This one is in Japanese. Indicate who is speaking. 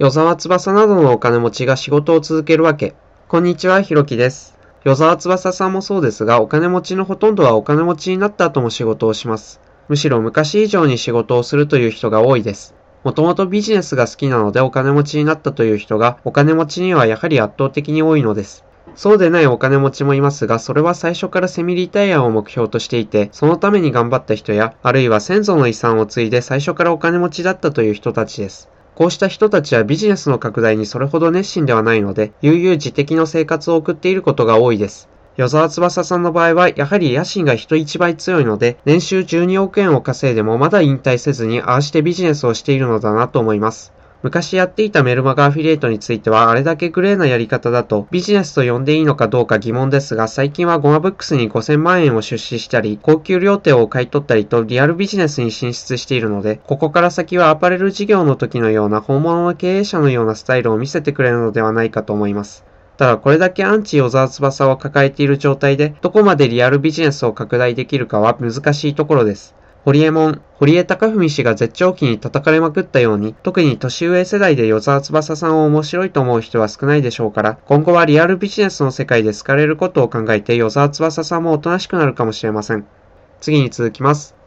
Speaker 1: 与沢翼などのお金持ちが仕事を続けるわけ。こんにちは、ひろきです。与沢翼さんもそうですが、お金持ちのほとんどはお金持ちになった後も仕事をします。むしろ昔以上に仕事をするという人が多いです。もともとビジネスが好きなのでお金持ちになったという人が、お金持ちにはやはり圧倒的に多いのです。そうでないお金持ちもいますが、それは最初からセミリタイアを目標としていて、そのために頑張った人や、あるいは先祖の遺産を継いで最初からお金持ちだったという人たちです。こうした人たちはビジネスの拡大にそれほど熱心ではないので、悠々自適の生活を送っていることが多いです。与沢翼さんの場合は、やはり野心が人一倍強いので、年収12億円を稼いでもまだ引退せずに、ああしてビジネスをしているのだなと思います。昔やっていたメルマガアフィリエイトについては、あれだけグレーなやり方だと、ビジネスと呼んでいいのかどうか疑問ですが、最近はゴマブックスに5000万円を出資したり、高級料亭を買い取ったりと、リアルビジネスに進出しているので、ここから先はアパレル事業の時のような本物の経営者のようなスタイルを見せてくれるのではないかと思います。ただこれだけアンチ小沢翼を抱えている状態で、どこまでリアルビジネスを拡大できるかは難しいところです。ホリエモン、堀江貴文氏が絶頂期に叩かれまくったように、特に年上世代で与沢翼さんを面白いと思う人は少ないでしょうから、今後はリアルビジネスの世界で好かれることを考えて与沢翼さんもおとなしくなるかもしれません。次に続きます。